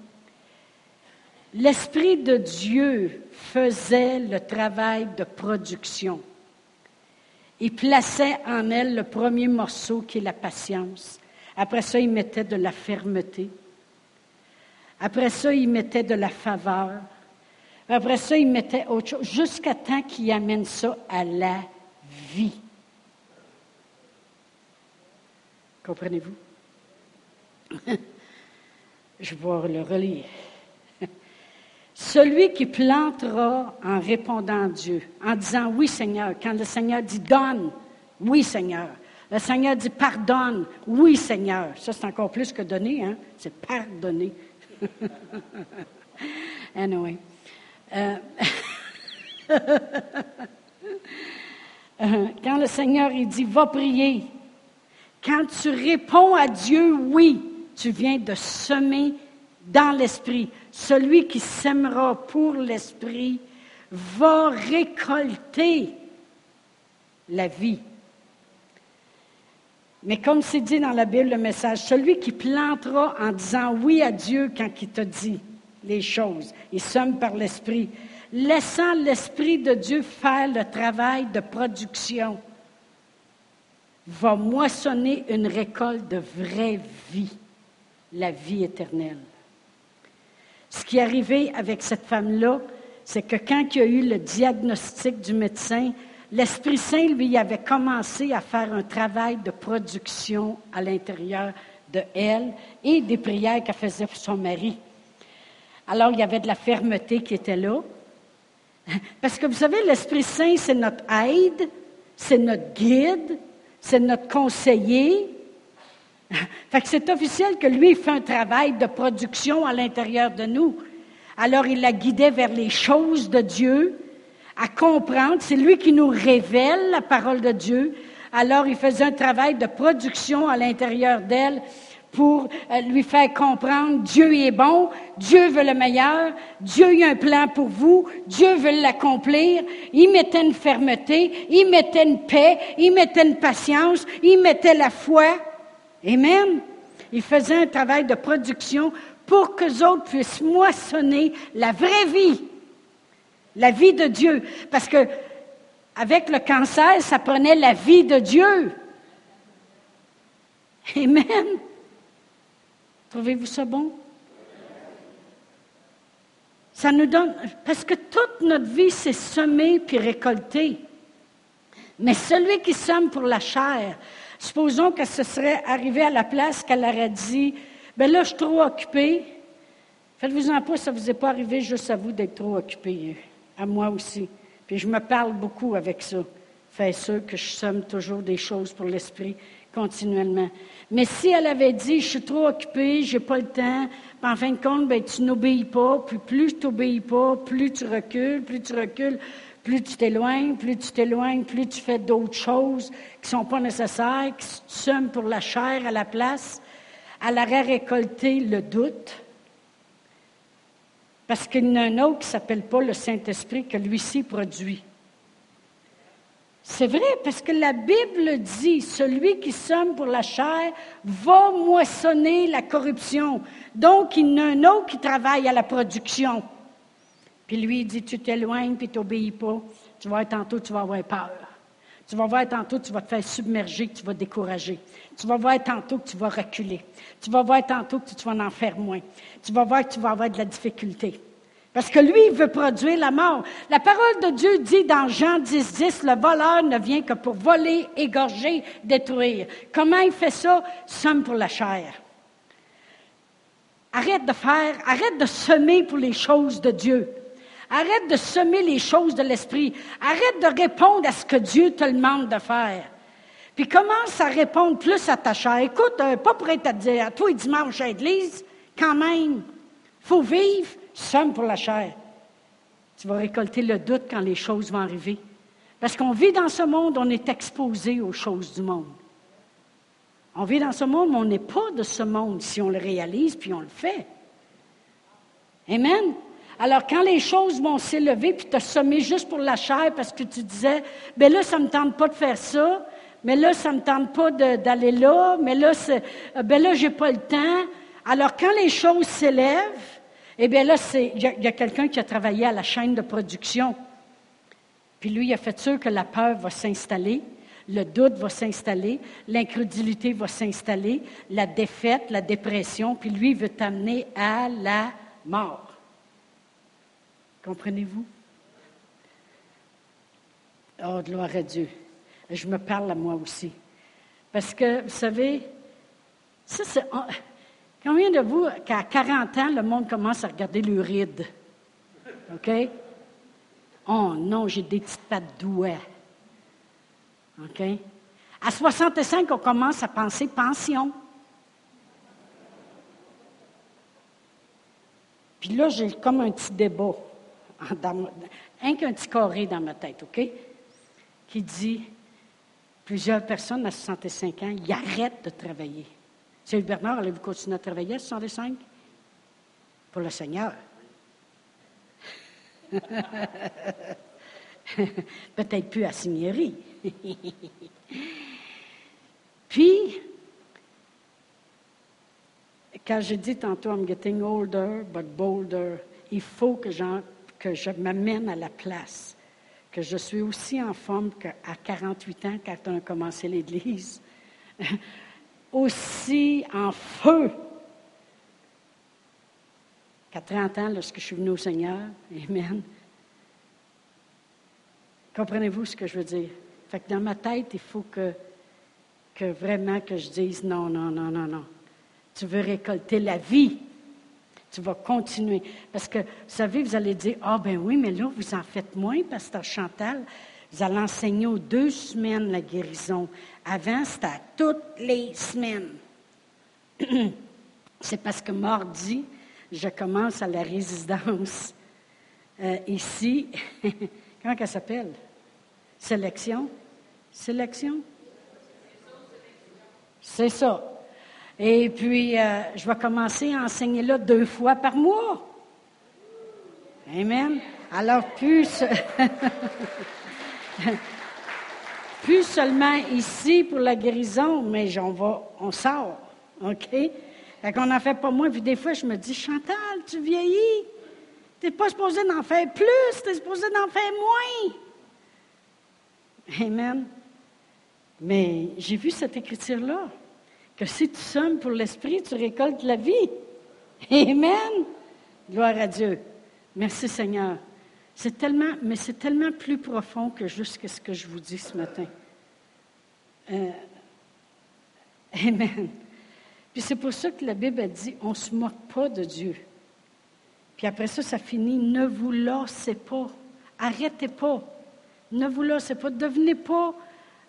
L'Esprit de Dieu faisait le travail de production. Il plaçait en elle le premier morceau qui est la patience. Après ça, il mettait de la fermeté. Après ça, il mettait de la faveur. Après ça, il mettait autre chose, jusqu'à temps qu'il amène ça à la vie. Comprenez-vous? Je vais le relire. Celui qui plantera en répondant à Dieu, en disant oui Seigneur, quand le Seigneur dit donne, oui Seigneur. Le Seigneur dit pardonne, oui Seigneur. Ça, c'est encore plus que donner, hein? C'est pardonner. anyway. Euh, euh, quand le Seigneur dit va prier, quand tu réponds à Dieu oui, tu viens de semer dans l'esprit. Celui qui sèmera pour l'esprit va récolter la vie. Mais comme c'est dit dans la Bible, le message, celui qui plantera en disant oui à Dieu quand il te dit les choses, il somme par l'Esprit, laissant l'Esprit de Dieu faire le travail de production, va moissonner une récolte de vraie vie, la vie éternelle. Ce qui est arrivé avec cette femme-là, c'est que quand il y a eu le diagnostic du médecin, l'Esprit Saint, lui, avait commencé à faire un travail de production à l'intérieur de elle et des prières qu'elle faisait pour son mari. Alors, il y avait de la fermeté qui était là. Parce que vous savez, l'Esprit Saint, c'est notre aide, c'est notre guide, c'est notre conseiller. Fait que c'est officiel que lui, fait un travail de production à l'intérieur de nous. Alors, il la guidait vers les choses de Dieu, à comprendre. C'est lui qui nous révèle la parole de Dieu. Alors, il faisait un travail de production à l'intérieur d'elle pour euh, lui faire comprendre Dieu est bon, Dieu veut le meilleur, Dieu a un plan pour vous, Dieu veut l'accomplir. Il mettait une fermeté, il mettait une paix, il mettait une patience, il mettait la foi. Amen. Il faisait un travail de production pour que les autres puissent moissonner la vraie vie la vie de Dieu. Parce que avec le cancer, ça prenait la vie de Dieu. Amen. Trouvez-vous ça bon? Ça nous donne, parce que toute notre vie, c'est semer puis récolter. Mais celui qui sème pour la chair, supposons que ce serait arrivé à la place qu'elle aurait dit, ben là, je suis trop occupée. Faites-vous-en pas, ça ne vous est pas arrivé juste à vous d'être trop occupé à moi aussi. Puis je me parle beaucoup avec ça. Fait sûr que je somme toujours des choses pour l'esprit continuellement. Mais si elle avait dit, je suis trop occupée, j'ai pas le temps, en fin de compte, ben, tu n'obéis pas, puis plus tu n'obéis pas, plus tu recules, plus tu recules, plus tu t'éloignes, plus tu t'éloignes, plus tu fais d'autres choses qui sont pas nécessaires, qui sommes pour la chair à la place. Elle aurait récolté le doute, parce qu'il y en a un autre qui ne s'appelle pas le Saint-Esprit que lui-ci produit. C'est vrai, parce que la Bible dit, celui qui somme pour la chair va moissonner la corruption. Donc, il y en a un autre qui travaille à la production. Puis lui, il dit, tu t'éloignes, puis tu n'obéis pas. Tu vas tantôt, tu vas avoir peur. Tu vas voir tantôt, tu vas te faire submerger, que tu vas décourager. Tu vas voir tantôt que tu vas reculer. Tu vas voir tantôt que tu vas en faire moins. Tu vas voir que tu vas avoir de la difficulté. Parce que lui, il veut produire la mort. La parole de Dieu dit dans Jean 10, 10, le voleur ne vient que pour voler, égorger, détruire. Comment il fait ça? Somme pour la chair. Arrête de faire, arrête de semer pour les choses de Dieu. Arrête de semer les choses de l'esprit. Arrête de répondre à ce que Dieu te demande de faire. Puis commence à répondre plus à ta chair. Écoute, euh, pas pour être à dire à toi dimanche à l'église, quand même. faut vivre, somme pour la chair. Tu vas récolter le doute quand les choses vont arriver. Parce qu'on vit dans ce monde, on est exposé aux choses du monde. On vit dans ce monde, mais on n'est pas de ce monde si on le réalise, puis on le fait. Amen? Alors, quand les choses vont s'élever, puis te sommer juste pour la chair parce que tu disais, ben là, ça ne me tente pas de faire ça, mais là, ça ne me tente pas d'aller là, mais là, euh, ben là, pas le temps. Alors, quand les choses s'élèvent, eh bien là, il y a, a quelqu'un qui a travaillé à la chaîne de production. Puis lui, il a fait sûr que la peur va s'installer, le doute va s'installer, l'incrédulité va s'installer, la défaite, la dépression, puis lui, il veut t'amener à la mort. Comprenez-vous? Oh, gloire à Dieu. Je me parle à moi aussi. Parce que, vous savez, ça, c'est. Combien de vous, qu'à 40 ans, le monde commence à regarder l'uride? OK? Oh non, j'ai des petites pattes douées. OK? À 65, on commence à penser pension. Puis là, j'ai comme un petit débat, un qu'un petit carré dans ma tête, OK? Qui dit plusieurs personnes à 65 ans, ils arrêtent de travailler. Sœur Bernard, allez-vous continuer à travailler à 65? Pour le Seigneur. Peut-être plus à Signerie. Puis, quand j'ai dit tantôt, I'm getting older, but bolder, il faut que, que je m'amène à la place, que je suis aussi en forme qu'à 48 ans, quand on a commencé l'Église, aussi en feu qu'à 30 ans, lorsque je suis venu au Seigneur. Amen. Comprenez-vous ce que je veux dire? Fait que dans ma tête, il faut que, que vraiment que je dise non, non, non, non, non. Tu veux récolter la vie. Tu vas continuer. Parce que, vous savez, vous allez dire, ah ben oui, mais là, vous en faites moins, pasteur Chantal. Vous allez enseigner aux deux semaines la guérison. Avant, c'était toutes les semaines. C'est parce que mardi, je commence à la résidence euh, ici. Comment elle s'appelle? Sélection? Sélection? C'est ça. Et puis, euh, je vais commencer à enseigner là deux fois par mois. Amen. Alors, plus. plus seulement ici pour la guérison, mais on va, on sort. OK? Fait qu'on n'en fait pas moins. Puis des fois, je me dis, Chantal, tu vieillis. Tu n'es pas supposé d'en faire plus, tu es supposé d'en faire moins. Amen. Mais j'ai vu cette écriture-là, que si tu sommes pour l'esprit, tu récoltes la vie. Amen. Gloire à Dieu. Merci Seigneur. C'est tellement, mais c'est tellement plus profond que juste ce que je vous dis ce matin. Euh, amen. Puis c'est pour ça que la Bible a dit, on ne se moque pas de Dieu. Puis après ça, ça finit, ne vous lassez pas. Arrêtez pas. Ne vous lassez pas. Devenez pas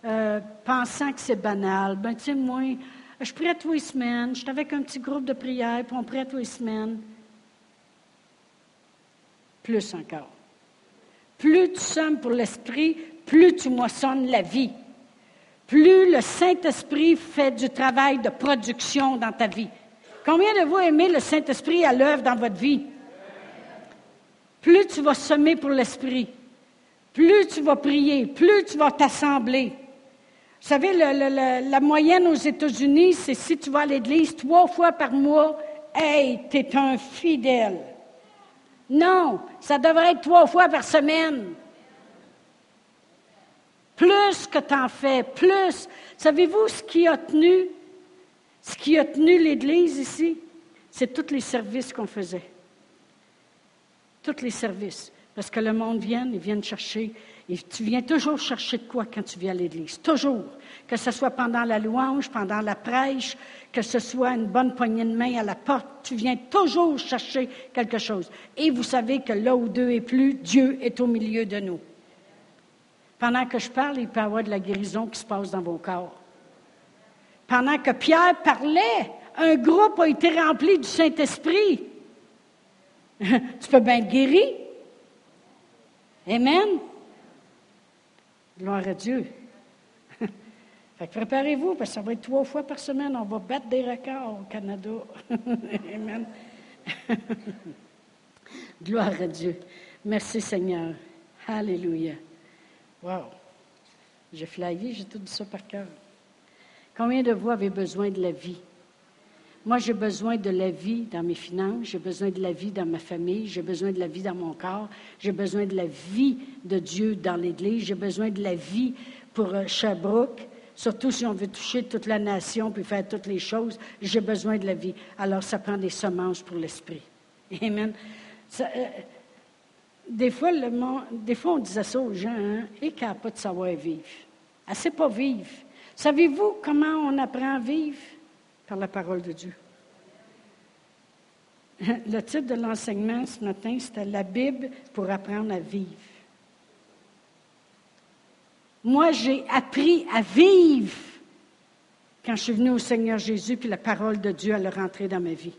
euh, pensant que c'est banal. Ben, sais, moi, je prie tous les semaines. Je suis avec un petit groupe de prière, puis on prie tous les semaines. Plus encore. Plus tu sommes pour l'Esprit, plus tu moissonnes la vie. Plus le Saint-Esprit fait du travail de production dans ta vie. Combien de vous aimez le Saint-Esprit à l'œuvre dans votre vie? Plus tu vas semer pour l'Esprit, plus tu vas prier, plus tu vas t'assembler. Vous savez, la moyenne aux États-Unis, c'est si tu vas à l'église trois fois par mois, hey, tu es un fidèle. Non, ça devrait être trois fois par semaine. Plus que tu en fais, plus. Savez-vous ce qui a tenu, ce qui a tenu l'Église ici? C'est tous les services qu'on faisait. Tous les services. Parce que le monde vient, ils viennent chercher. Tu viens toujours chercher quoi quand tu viens à l'Église? Toujours. Que ce soit pendant la louange, pendant la prêche, que ce soit une bonne poignée de main à la porte, tu viens toujours chercher quelque chose. Et vous savez que là où deux est plus, Dieu est au milieu de nous. Pendant que je parle, il peut y avoir de la guérison qui se passe dans vos corps. Pendant que Pierre parlait, un groupe a été rempli du Saint-Esprit. tu peux bien être guéri. Amen. Gloire à Dieu. Fait préparez-vous, parce que ça va être trois fois par semaine. On va battre des records au Canada. Amen. Gloire à Dieu. Merci Seigneur. Alléluia. Wow. J'ai flyé, j'ai tout dit ça par cœur. Combien de vous avez besoin de la vie? Moi, j'ai besoin de la vie dans mes finances, j'ai besoin de la vie dans ma famille, j'ai besoin de la vie dans mon corps, j'ai besoin de la vie de Dieu dans l'Église, j'ai besoin de la vie pour euh, Sherbrooke, surtout si on veut toucher toute la nation puis faire toutes les choses, j'ai besoin de la vie. Alors, ça prend des semences pour l'esprit. Amen. Euh, des, fois, le des fois, on disait ça aux gens, hein, et qu'elle n'a pas de savoir vivre. Elle ne sait pas vivre. Savez-vous comment on apprend à vivre? Par la parole de Dieu. Le titre de l'enseignement ce matin, c'était La Bible pour apprendre à vivre. Moi, j'ai appris à vivre quand je suis venue au Seigneur Jésus, puis la parole de Dieu allait rentrer dans ma vie.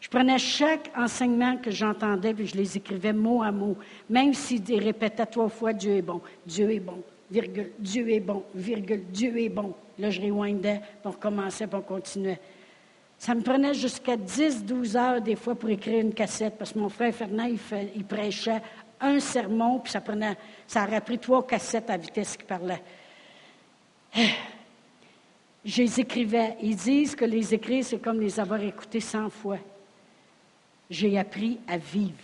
Je prenais chaque enseignement que j'entendais, puis je les écrivais mot à mot, même s'ils répétaient trois fois Dieu est bon, Dieu est bon, virgule, Dieu est bon, virgule, Dieu est bon. Là, je rewindais, puis on recommençait, puis on. Ça me prenait jusqu'à 10, 12 heures des fois pour écrire une cassette, parce que mon frère Fernand, il, prêchait un sermon, puis ça prenait, ça aurait pris trois cassettes à vitesse qu'il parlait. Je les écrivais. Ils disent que les écrire, c'est comme les avoir écoutés cent fois. J'ai appris à vivre.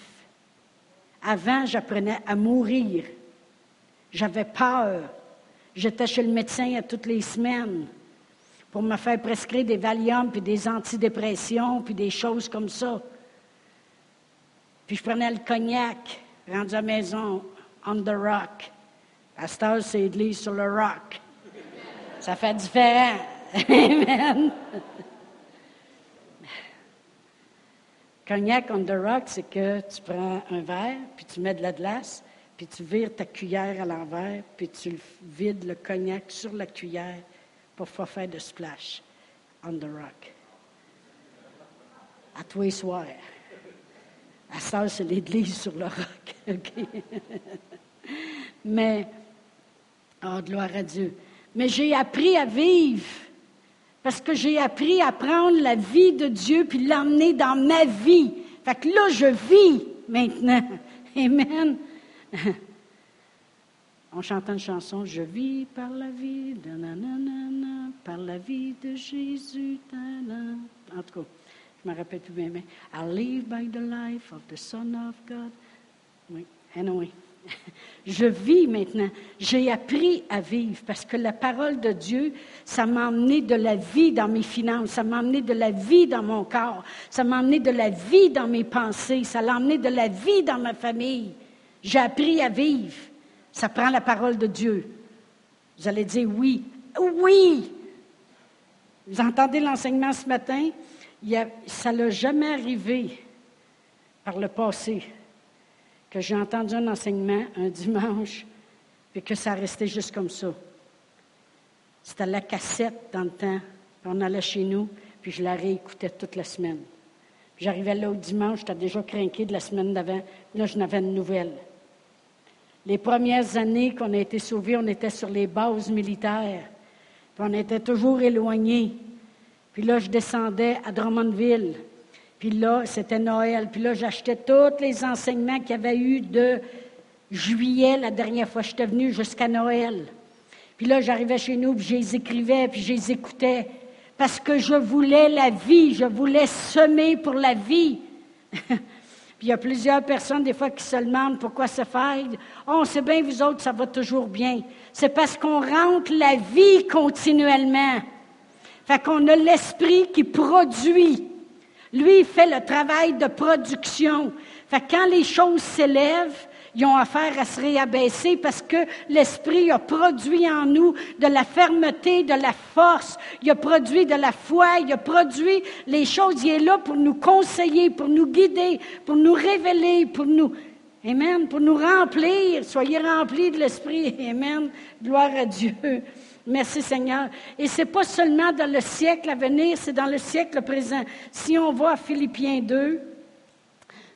Avant, j'apprenais à mourir. J'avais peur. J'étais chez le médecin à toutes les semaines pour me faire prescrire des Valium, puis des antidépressions, puis des choses comme ça. Puis je prenais le cognac rendu à la maison, on the rock. À c'est église sur le rock. Ça fait différent. Amen. Cognac on the rock, c'est que tu prends un verre, puis tu mets de la glace, puis tu vires ta cuillère à l'envers, puis tu vides le cognac sur la cuillère pour pas faire de splash on the rock. À tous les soirs. À ça, c'est l'église sur le roc. Mais, oh, gloire à Dieu. Mais j'ai appris à vivre parce que j'ai appris à prendre la vie de Dieu puis l'emmener dans ma vie. Fait que là, je vis maintenant. Amen. On chante une chanson, Je vis par la vie, par la vie de Jésus. En tout cas, je me rappelle plus bien, mais I live by the life of the Son of God. Oui, anyway. Je vis maintenant. J'ai appris à vivre parce que la parole de Dieu, ça m'a emmené de la vie dans mes finances, ça m'a emmené de la vie dans mon corps, ça m'a emmené de la vie dans mes pensées, ça l'a emmené de la vie dans ma famille. J'ai appris à vivre. Ça prend la parole de Dieu. Vous allez dire oui. Oui! Vous entendez l'enseignement ce matin? ça n'a jamais arrivé par le passé que j'ai entendu un enseignement un dimanche, et que ça restait juste comme ça. C'était la cassette dans le temps. On allait chez nous, puis je la réécoutais toute la semaine. J'arrivais là au dimanche, j'étais déjà craqué de la semaine d'avant. Là, je n'avais une nouvelle. Les premières années qu'on a été sauvés, on était sur les bases militaires. Puis on était toujours éloignés. Puis là, je descendais à Drummondville. Puis là, c'était Noël. Puis là, j'achetais tous les enseignements qu'il y avait eu de juillet, la dernière fois que j'étais venue, jusqu'à Noël. Puis là, j'arrivais chez nous, puis je les écrivais, puis je les écoutais. Parce que je voulais la vie, je voulais semer pour la vie. puis il y a plusieurs personnes, des fois, qui se demandent pourquoi ça fait. Oh, c'est bien, vous autres, ça va toujours bien. C'est parce qu'on rentre la vie continuellement. Fait qu'on a l'esprit qui produit. Lui, il fait le travail de production. Fait que quand les choses s'élèvent, ils ont affaire à se réabaisser parce que l'Esprit a produit en nous de la fermeté, de la force, il a produit de la foi, il a produit les choses, il est là pour nous conseiller, pour nous guider, pour nous révéler, pour nous... Amen, pour nous remplir. Soyez remplis de l'Esprit. Amen. Gloire à Dieu. Merci Seigneur. Et ce n'est pas seulement dans le siècle à venir, c'est dans le siècle présent. Si on à Philippiens 2,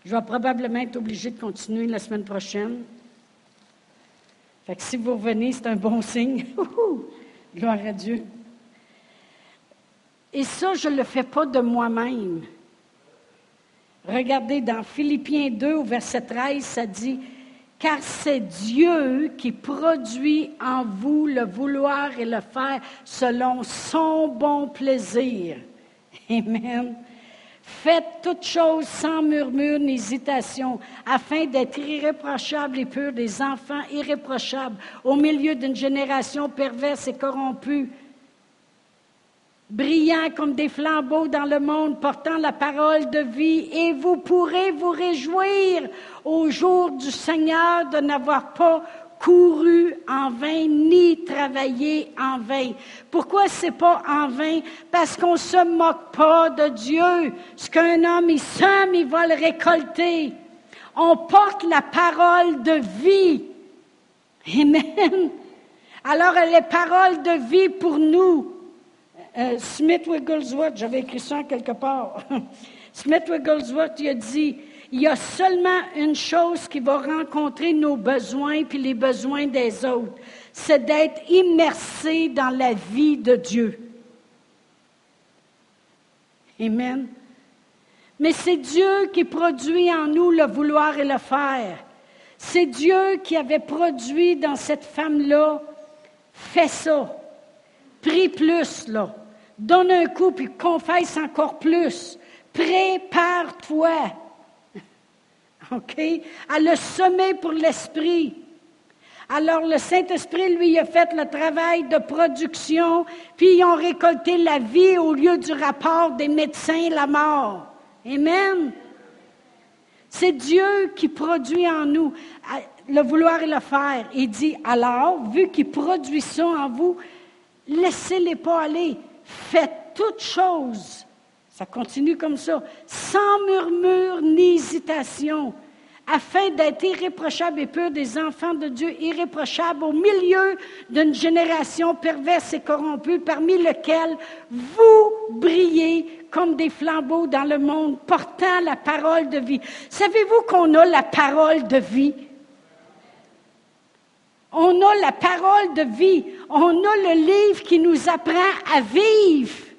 je vais probablement être obligé de continuer la semaine prochaine. Fait si vous revenez, c'est un bon signe. Gloire à Dieu. Et ça, je ne le fais pas de moi-même. Regardez dans Philippiens 2 au verset 13, ça dit, car c'est Dieu qui produit en vous le vouloir et le faire selon son bon plaisir. Amen. Faites toutes choses sans murmure ni hésitation, afin d'être irréprochables et purs, des enfants irréprochables, au milieu d'une génération perverse et corrompue, brillants comme des flambeaux dans le monde, portant la parole de vie, et vous pourrez vous réjouir au jour du Seigneur de n'avoir pas couru en vain, ni travaillé en vain. Pourquoi c'est pas en vain? Parce qu'on se moque pas de Dieu. Ce qu'un homme il sème, il va le récolter. On porte la parole de vie. Amen. Alors, elle est parole de vie pour nous. Euh, Smith Wigglesworth, j'avais écrit ça quelque part. Smith Wigglesworth, il a dit, il y a seulement une chose qui va rencontrer nos besoins puis les besoins des autres, c'est d'être immersé dans la vie de Dieu. Amen. Mais c'est Dieu qui produit en nous le vouloir et le faire. C'est Dieu qui avait produit dans cette femme-là, fais ça, prie plus, là, donne un coup, puis confesse encore plus, prépare-toi. OK? À le semer pour l'esprit. Alors le Saint-Esprit, lui, a fait le travail de production, puis ils ont récolté la vie au lieu du rapport des médecins, la mort. Amen? C'est Dieu qui produit en nous le vouloir et le faire. Il dit, alors, vu qu'il produit ça en vous, laissez-les pas aller. Faites toutes choses ça continue comme ça, sans murmure ni hésitation, afin d'être irréprochable et pur des enfants de Dieu, irréprochables au milieu d'une génération perverse et corrompue, parmi lesquels vous brillez comme des flambeaux dans le monde, portant la parole de vie. Savez-vous qu'on a la parole de vie? On a la parole de vie. On a le livre qui nous apprend à vivre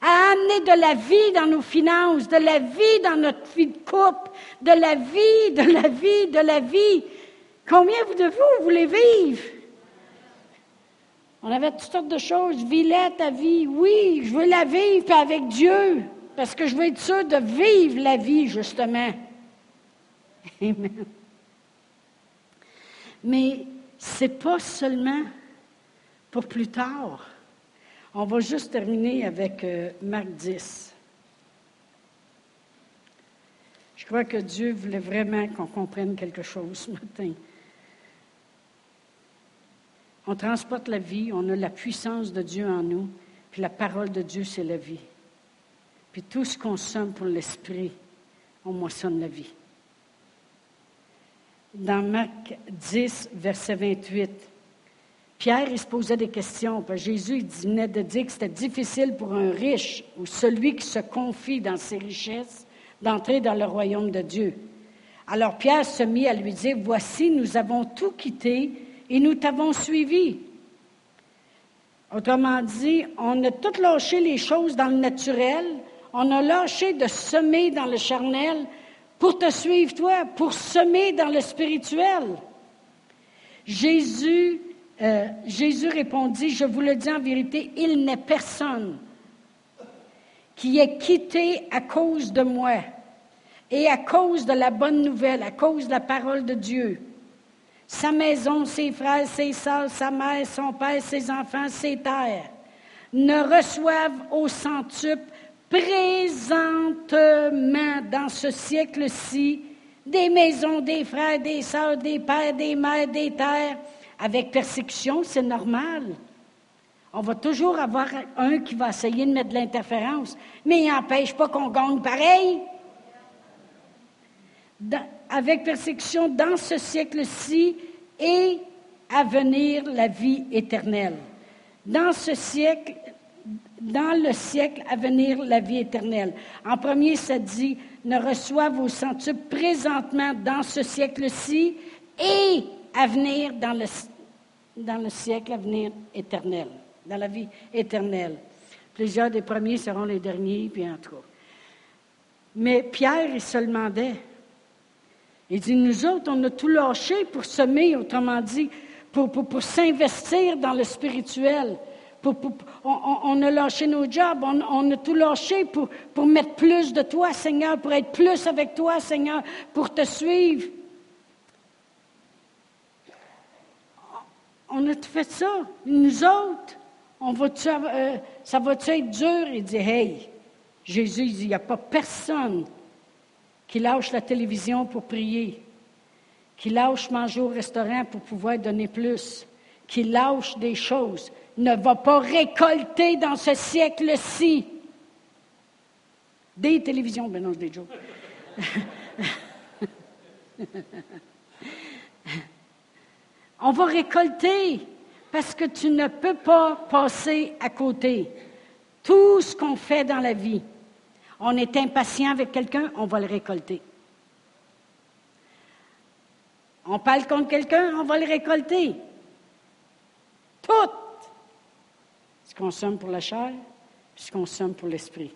à amener de la vie dans nos finances, de la vie dans notre vie de couple, de la vie, de la vie, de la vie. Combien de vous voulez vivre? On avait toutes sortes de choses. Vis-la ta vie. Oui, je veux la vivre avec Dieu, parce que je veux être sûr de vivre la vie, justement. Amen. Mais ce n'est pas seulement pour plus tard. On va juste terminer avec euh, Marc 10. Je crois que Dieu voulait vraiment qu'on comprenne quelque chose ce matin. On transporte la vie, on a la puissance de Dieu en nous, puis la parole de Dieu, c'est la vie. Puis tout ce qu'on somme pour l'esprit, on moissonne la vie. Dans Marc 10, verset 28, Pierre, il se posait des questions. Jésus il venait de dire que c'était difficile pour un riche ou celui qui se confie dans ses richesses d'entrer dans le royaume de Dieu. Alors Pierre se mit à lui dire, Voici, nous avons tout quitté et nous t'avons suivi. Autrement dit, on a tout lâché les choses dans le naturel, on a lâché de semer dans le charnel pour te suivre toi, pour semer dans le spirituel. Jésus euh, Jésus répondit, je vous le dis en vérité, il n'est personne qui est quitté à cause de moi et à cause de la bonne nouvelle, à cause de la parole de Dieu. Sa maison, ses frères, ses sœurs, sa mère, son père, ses enfants, ses terres, ne reçoivent au centuple présentement dans ce siècle-ci des maisons, des frères, des sœurs, des pères, des mères, des terres, avec persécution, c'est normal. On va toujours avoir un qui va essayer de mettre de l'interférence, mais il n'empêche pas qu'on gagne pareil. avec persécution dans ce siècle-ci et à venir la vie éternelle. Dans ce siècle, dans le siècle à venir la vie éternelle. En premier, ça dit, ne reçoivent vos centuple présentement dans ce siècle-ci et à venir dans le, dans le siècle à venir éternel, dans la vie éternelle. Plusieurs des premiers seront les derniers, puis en tout cas. Mais Pierre, il se demandait. Il dit, nous autres, on a tout lâché pour semer, autrement dit, pour, pour, s'investir dans le spirituel. on, a lâché nos jobs, on, a tout lâché pour, pour mettre plus de toi, Seigneur, pour être plus avec toi, Seigneur, pour te suivre. On a tout fait ça. Nous autres, euh, ça va être dur? Il dit, hey, Jésus dit, il n'y a pas personne qui lâche la télévision pour prier, qui lâche manger au restaurant pour pouvoir donner plus, qui lâche des choses, ne va pas récolter dans ce siècle-ci. Des télévisions, ben non, des jokes. On va récolter parce que tu ne peux pas passer à côté. Tout ce qu'on fait dans la vie, on est impatient avec quelqu'un, on va le récolter. On parle contre quelqu'un, on va le récolter. Tout. Ce qu'on somme pour la chair, ce qu'on somme pour l'esprit.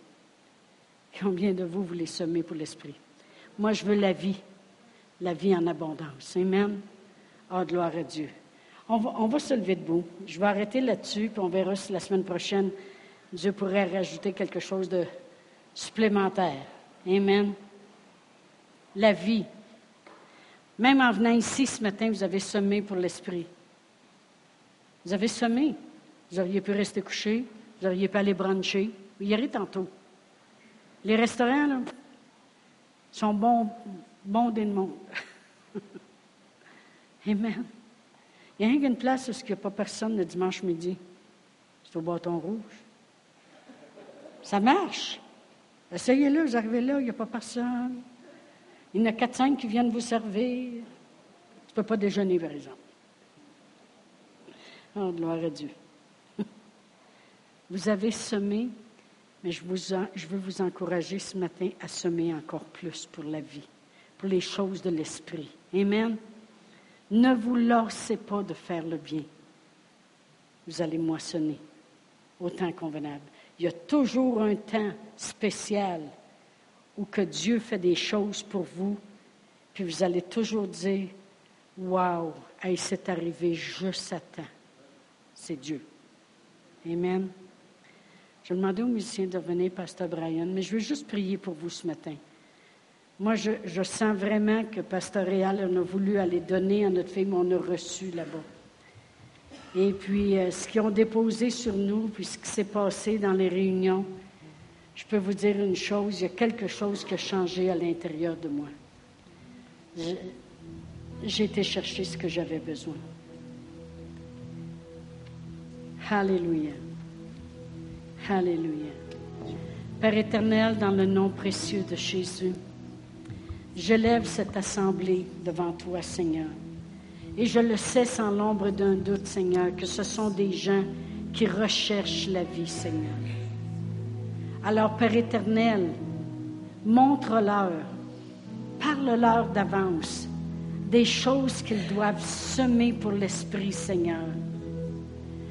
Combien de vous voulez semer pour l'esprit? Moi, je veux la vie, la vie en abondance. Amen. Ah, gloire à Dieu. On va, se lever debout. Je vais arrêter là-dessus, puis on verra si la semaine prochaine, Dieu pourrait rajouter quelque chose de, supplémentaire. Amen. La vie. Même en venant ici ce matin, vous avez semé pour l'esprit. Vous avez semé. Vous auriez pu rester couché. Vous auriez pu aller bruncher. Vous y irez tantôt. Les restaurants, là, sont bons, bons monde. Amen. Il y a rien qu'une place où il n'y a pas personne le dimanche midi. C'est au bâton rouge. Ça marche. Essayez-le, vous arrivez là, il n'y a pas personne. Il y en a quatre, cinq qui viennent vous servir. Tu ne peux pas déjeuner, par exemple. Oh, gloire à Dieu. Vous avez semé, mais je, je veux vous encourager ce matin à semer encore plus pour la vie, pour les choses de l'esprit. Amen. Ne vous lassez pas de faire le bien. Vous allez moissonner au temps convenable. Il y a toujours un temps spécial où que Dieu fait des choses pour vous, puis vous allez toujours dire, Wow, hey, c'est arrivé juste à temps. C'est Dieu. Amen. Je demander aux musiciens de venir, Pasteur Brian, mais je veux juste prier pour vous ce matin. Moi, je, sens vraiment que Pasteur Réal en a voulu aller donner à notre fille, mais on a reçu là-bas. Et puis, euh, ce qu'ils ont déposé sur nous, puis ce qui s'est passé dans les réunions, je peux vous dire une chose, il y a quelque chose qui a changé à l'intérieur de moi. J'ai été chercher ce que j'avais besoin. Alléluia. Alléluia. Père éternel, dans le nom précieux de Jésus, je lève cette assemblée devant toi, Seigneur. Et je le sais sans l'ombre d'un doute, Seigneur, que ce sont des gens qui recherchent la vie, Seigneur. Alors, Père éternel, montre-leur, parle-leur d'avance des choses qu'ils doivent semer pour l'Esprit, Seigneur,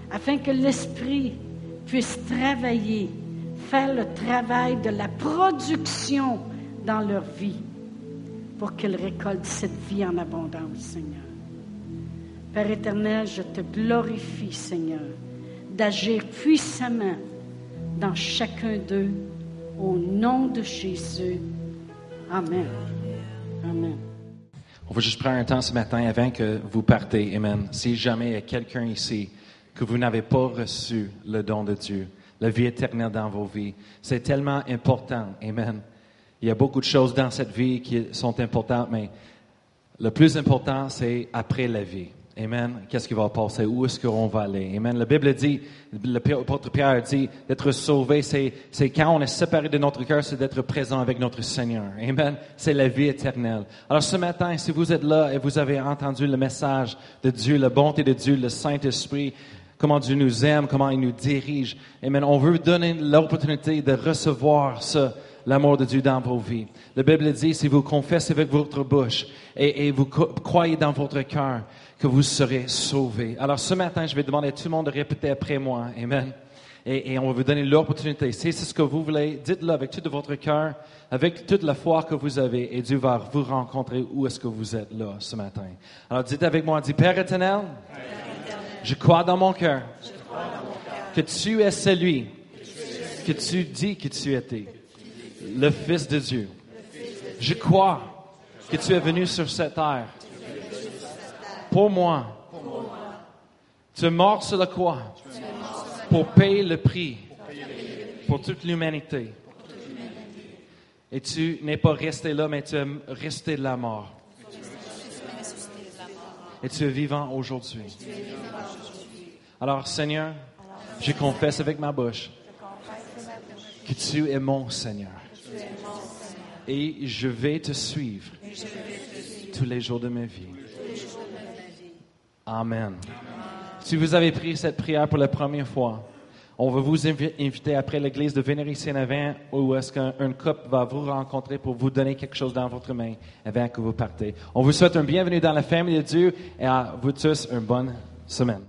afin que l'Esprit puisse travailler, faire le travail de la production dans leur vie, pour qu'ils récoltent cette vie en abondance, Seigneur. Père éternel, je te glorifie, Seigneur, d'agir puissamment dans chacun d'eux, au nom de Jésus. Amen. Amen. On va juste prendre un temps ce matin avant que vous partez. Amen. Si jamais il y a quelqu'un ici que vous n'avez pas reçu le don de Dieu, la vie éternelle dans vos vies, c'est tellement important. Amen. Il y a beaucoup de choses dans cette vie qui sont importantes, mais le plus important, c'est après la vie. Amen. Qu'est-ce qui va passer? Où est-ce qu'on va aller? Amen. La Bible dit, l'apôtre Pierre dit, d'être sauvé, c'est, quand on est séparé de notre cœur, c'est d'être présent avec notre Seigneur. Amen. C'est la vie éternelle. Alors ce matin, si vous êtes là et vous avez entendu le message de Dieu, la bonté de Dieu, le Saint-Esprit, comment Dieu nous aime, comment il nous dirige, Amen. On veut donner l'opportunité de recevoir ça l'amour de Dieu dans vos vies. La Bible dit, si vous confessez avec votre bouche et, et vous croyez dans votre cœur, que vous serez sauvés. Alors ce matin, je vais demander à tout le monde de répéter après moi. Amen. Et, et on va vous donner l'opportunité. Si c'est ce que vous voulez, dites-le avec tout de votre cœur, avec toute la foi que vous avez, et Dieu va vous rencontrer où est-ce que vous êtes là ce matin. Alors dites avec moi, dis Père éternel, je crois dans mon cœur que tu es celui que tu dis que tu étais, le Fils de Dieu. Je crois que tu es venu sur cette terre pour moi. Tu es mort sur la croix pour payer le prix pour toute l'humanité. Et tu n'es pas resté là, mais tu es resté de la mort. Et tu es vivant aujourd'hui. Alors, Seigneur, je confesse avec ma bouche que tu es mon Seigneur. Et je vais te suivre tous les jours de ma vie. Amen. Si vous avez pris cette prière pour la première fois, on va vous invi- inviter après l'église de venir ici en avant où est-ce qu'un un couple va vous rencontrer pour vous donner quelque chose dans votre main avant que vous partez. On vous souhaite un bienvenue dans la famille de Dieu et à vous tous une bonne semaine.